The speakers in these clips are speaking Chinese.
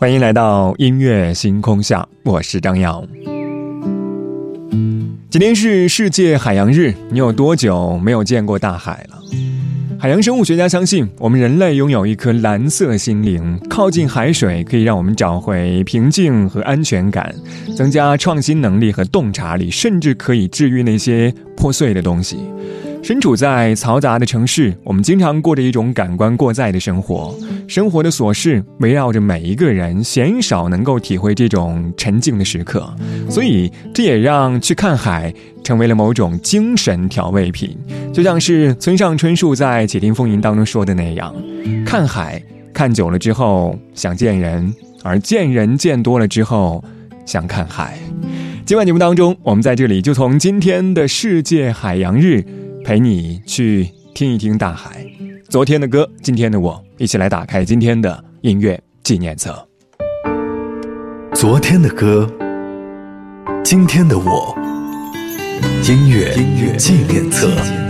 欢迎来到音乐星空下，我是张扬。今天是世界海洋日，你有多久没有见过大海了？海洋生物学家相信，我们人类拥有一颗蓝色心灵，靠近海水可以让我们找回平静和安全感，增加创新能力和洞察力，甚至可以治愈那些破碎的东西。身处在嘈杂的城市，我们经常过着一种感官过载的生活。生活的琐事围绕着每一个人，鲜少能够体会这种沉静的时刻。所以，这也让去看海成为了某种精神调味品。就像是村上春树在《且听风吟》当中说的那样：“看海看久了之后想见人，而见人见多了之后想看海。”今晚节目当中，我们在这里就从今天的世界海洋日。陪你去听一听大海，昨天的歌，今天的我，一起来打开今天的音乐纪念册。昨天的歌，今天的我，音乐纪念册。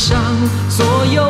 上所有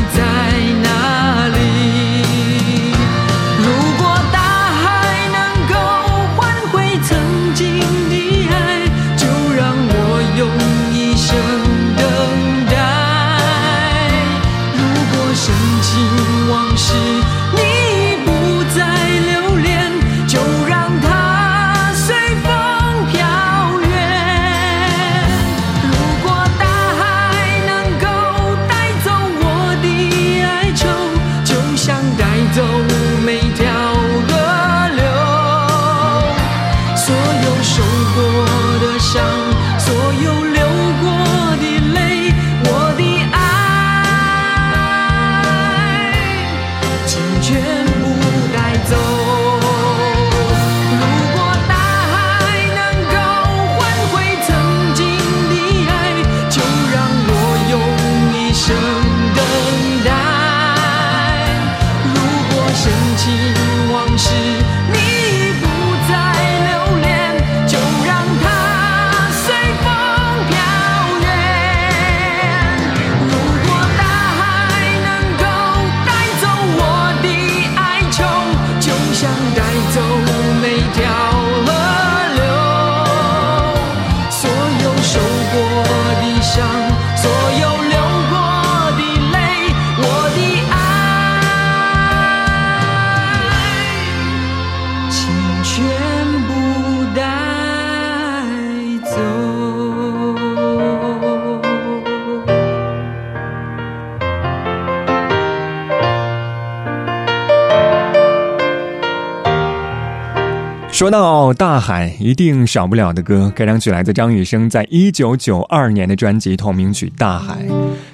说到大海，一定少不了的歌，该张曲来自张雨生在一九九二年的专辑同名曲《大海》。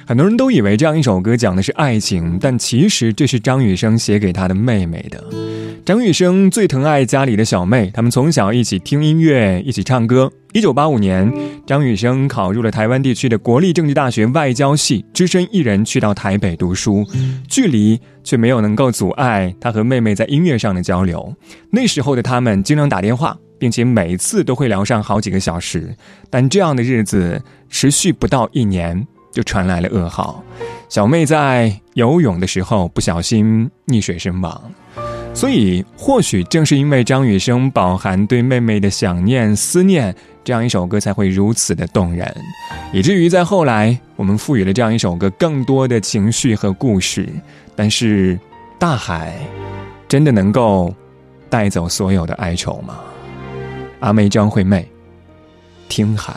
很多人都以为这样一首歌讲的是爱情，但其实这是张雨生写给他的妹妹的。张雨生最疼爱家里的小妹，他们从小一起听音乐，一起唱歌。一九八五年，张雨生考入了台湾地区的国立政治大学外交系，只身一人去到台北读书，距离却没有能够阻碍他和妹妹在音乐上的交流。那时候的他们经常打电话，并且每次都会聊上好几个小时。但这样的日子持续不到一年。就传来了噩耗，小妹在游泳的时候不小心溺水身亡。所以，或许正是因为张雨生饱含对妹妹的想念、思念，这样一首歌才会如此的动人，以至于在后来，我们赋予了这样一首歌更多的情绪和故事。但是，大海真的能够带走所有的哀愁吗？阿妹张惠妹，听海。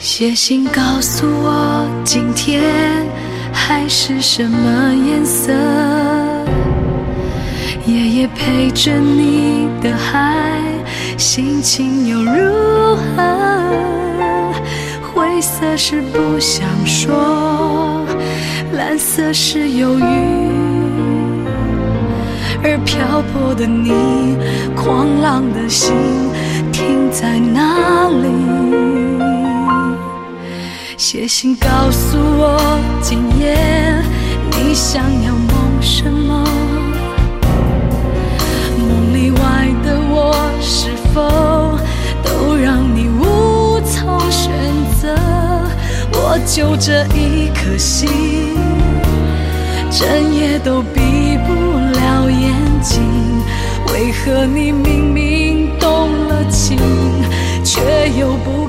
写信告诉我，今天海是什么颜色？夜夜陪着你的海，心情又如何？灰色是不想说，蓝色是忧郁，而漂泊的你，狂浪的心停在哪里？写信告诉我，今夜你想要梦什么？梦里外的我，是否都让你无从选择？我就这一颗心，整夜都闭不了眼睛。为何你明明动了情，却又不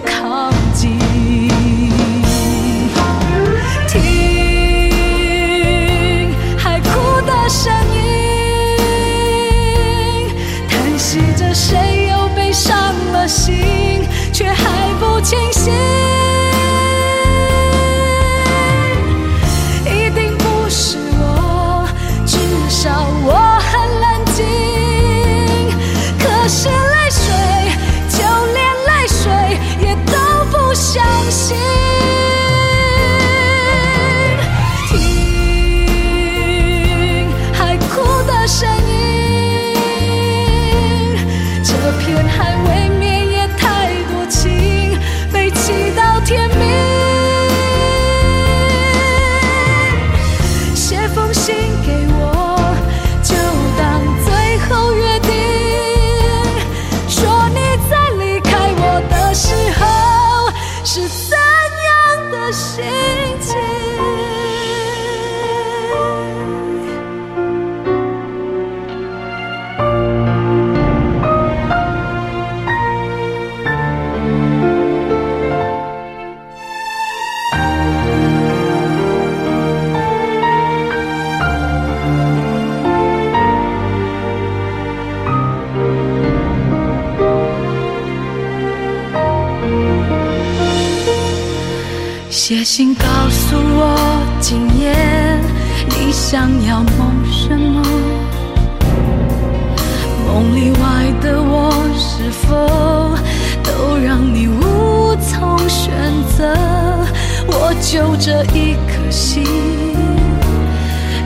就这一颗心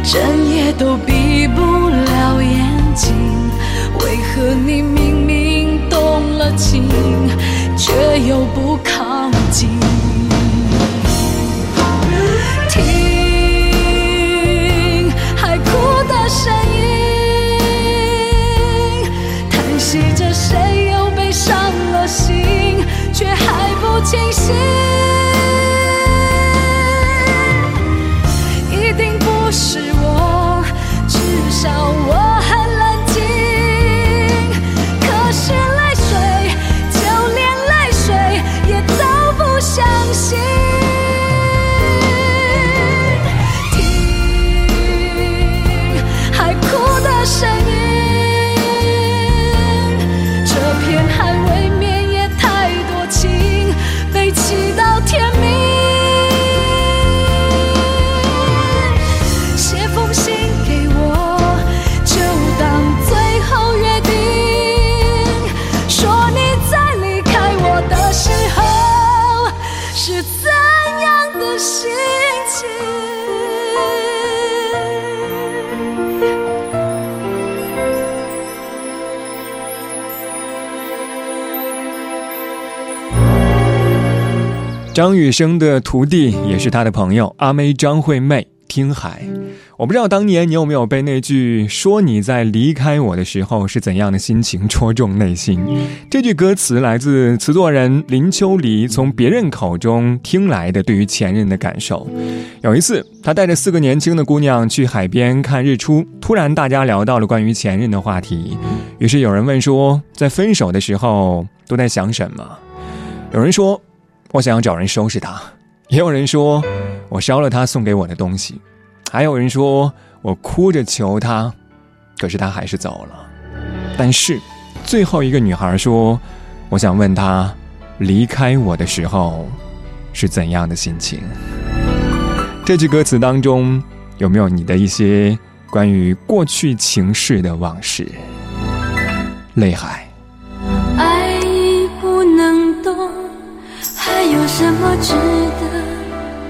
整夜都闭不了眼睛为何你明明动了情却又不靠近？听海哭的声音叹息着谁又被伤了心却还不清醒。下。雨生的徒弟也是他的朋友，阿妹张惠妹听海。我不知道当年你有没有被那句“说你在离开我的时候是怎样的心情”戳中内心。这句歌词来自词作人林秋离从别人口中听来的对于前任的感受。有一次，他带着四个年轻的姑娘去海边看日出，突然大家聊到了关于前任的话题。于是有人问说，在分手的时候都在想什么？有人说。我想要找人收拾他，也有人说我烧了他送给我的东西，还有人说我哭着求他，可是他还是走了。但是最后一个女孩说：“我想问他，离开我的时候是怎样的心情？”这句歌词当中有没有你的一些关于过去情事的往事？泪海。值得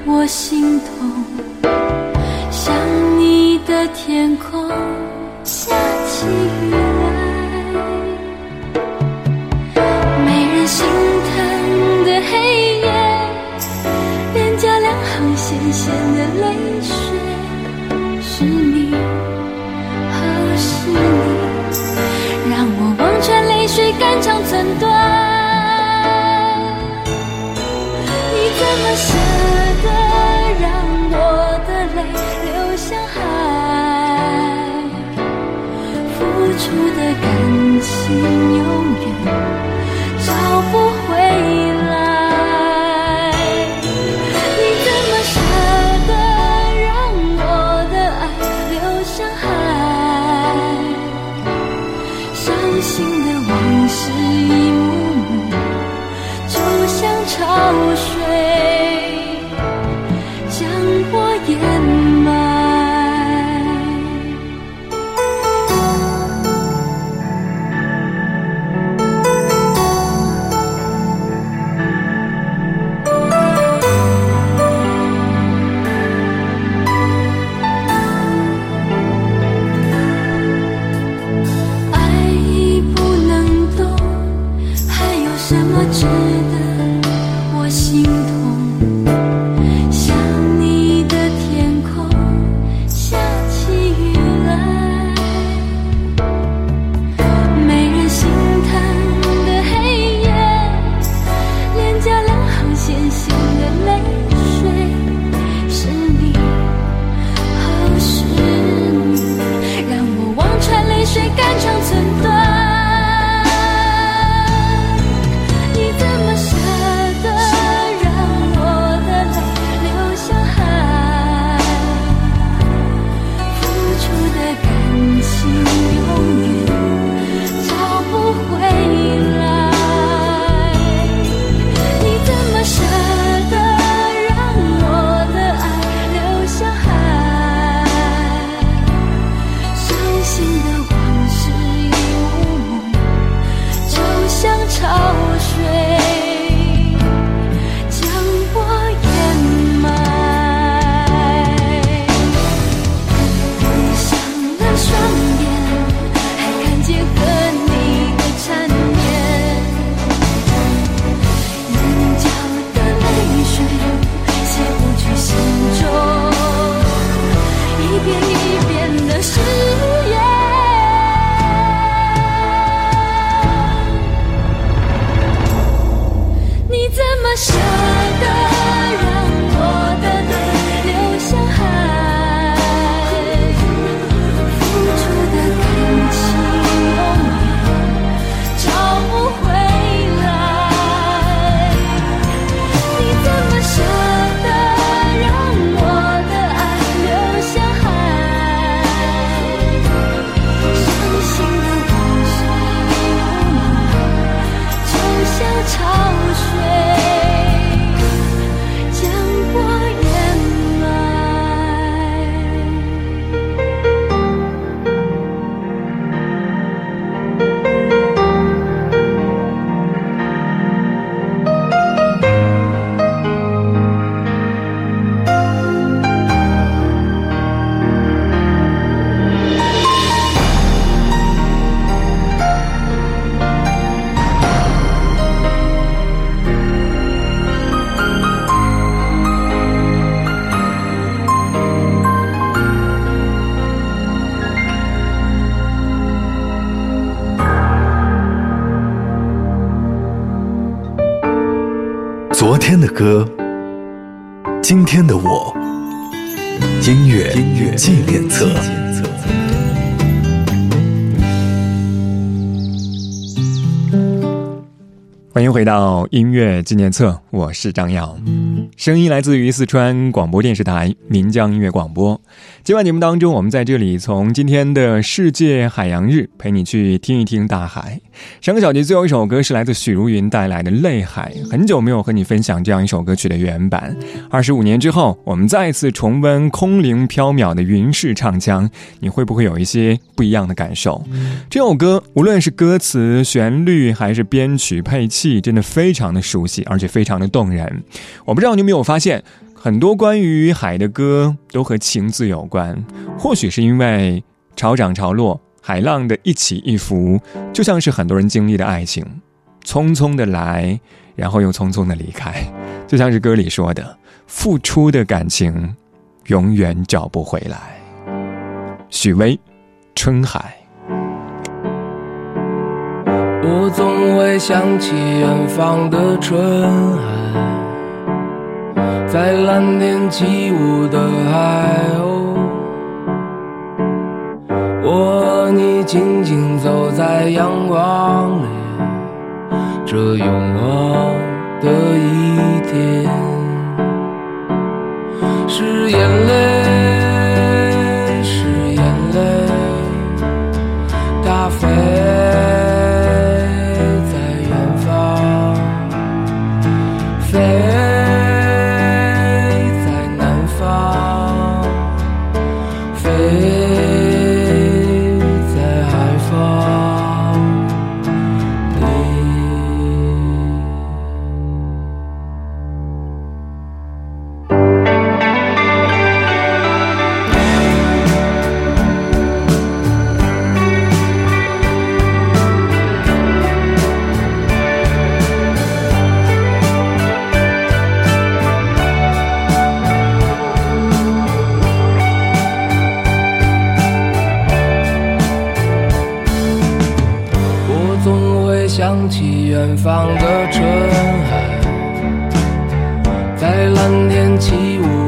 我心痛？想你的天空感情永远昨天的歌，今天的我，音乐纪念册。欢迎回到音乐纪念册，我是张耀，声音来自于四川广播电视台岷江音乐广播。今晚节目当中，我们在这里从今天的世界海洋日陪你去听一听大海。上个小节最后一首歌是来自许茹芸带来的《泪海》，很久没有和你分享这样一首歌曲的原版。二十五年之后，我们再次重温空灵飘渺的云式唱腔，你会不会有一些不一样的感受？这首歌无论是歌词、旋律还是编曲配器，真的非常的熟悉，而且非常的动人。我不知道你有没有发现，很多关于海的歌都和情字有关，或许是因为潮涨潮落。海浪的一起一伏，就像是很多人经历的爱情，匆匆的来，然后又匆匆的离开，就像是歌里说的，付出的感情，永远找不回来。许巍，《春海》。我总会想起远方的春海，在蓝天起舞的海鸥。我和。你静静走在阳光里，这永恒的一天，是眼泪，想起远方的春海在蓝天起舞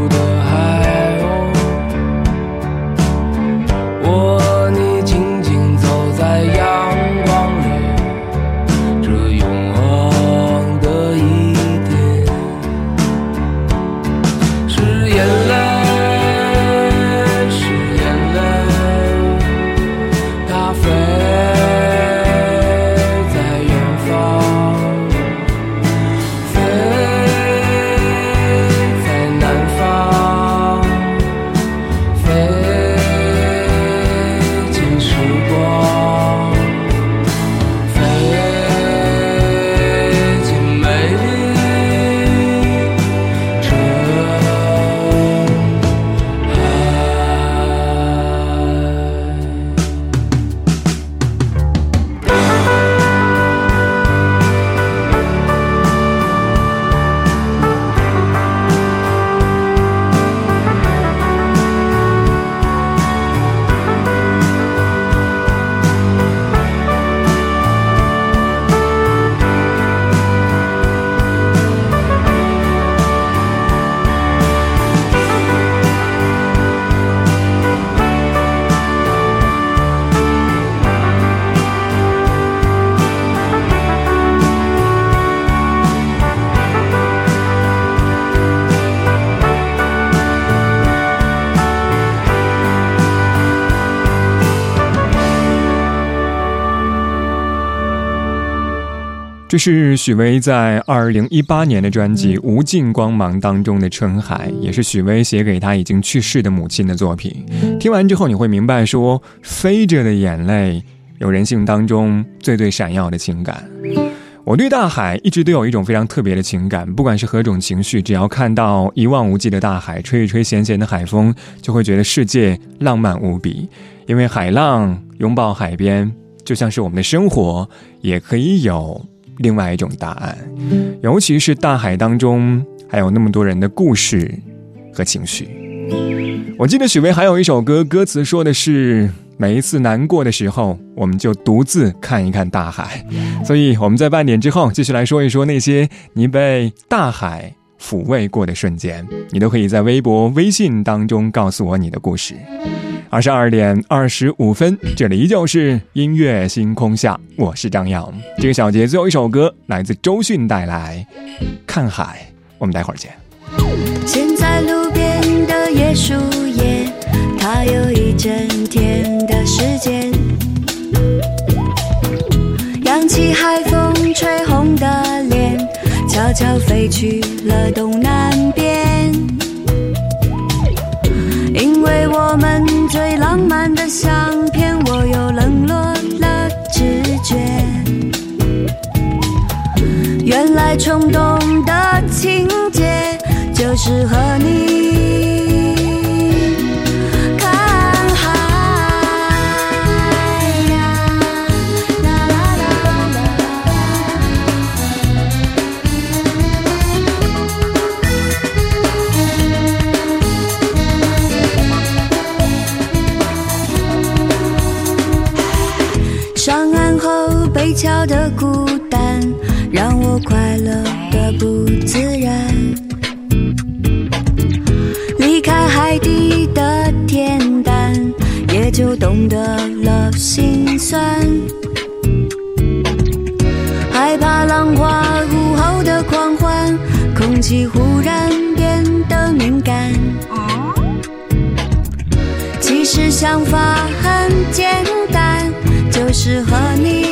这是许巍在二零一八年的专辑《无尽光芒》当中的《春海》，也是许巍写给他已经去世的母亲的作品。听完之后，你会明白，说飞着的眼泪，有人性当中最最闪耀的情感。我对大海一直都有一种非常特别的情感，不管是何种情绪，只要看到一望无际的大海，吹一吹咸咸的海风，就会觉得世界浪漫无比。因为海浪拥抱海边，就像是我们的生活也可以有。另外一种答案，尤其是大海当中还有那么多人的故事和情绪。我记得许巍还有一首歌，歌词说的是：“每一次难过的时候，我们就独自看一看大海。所以我们在半点之后继续来说一说那些你被大海抚慰过的瞬间，你都可以在微博、微信当中告诉我你的故事。二十二点二十五分，这里依旧是音乐星空下，我是张扬。这个小节最后一首歌来自周迅带来《看海》，我们待会儿见。现在路边的椰树叶，它有一整天的时间。扬起海风吹红的脸，悄悄飞去了东南边。因为我们浪漫的相片，我又冷落了直觉。原来冲动的情节。就是和你空气忽然变得敏感。其实想法很简单，就是和你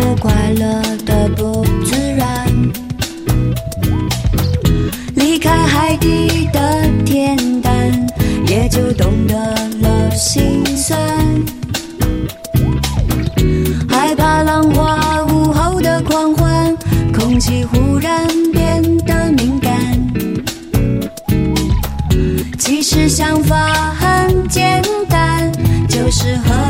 我快乐的不自然。离开海底的恬淡，也就懂得了心酸。害怕浪花午后的狂欢，空气忽然变得敏感。其实想法很简单，就是和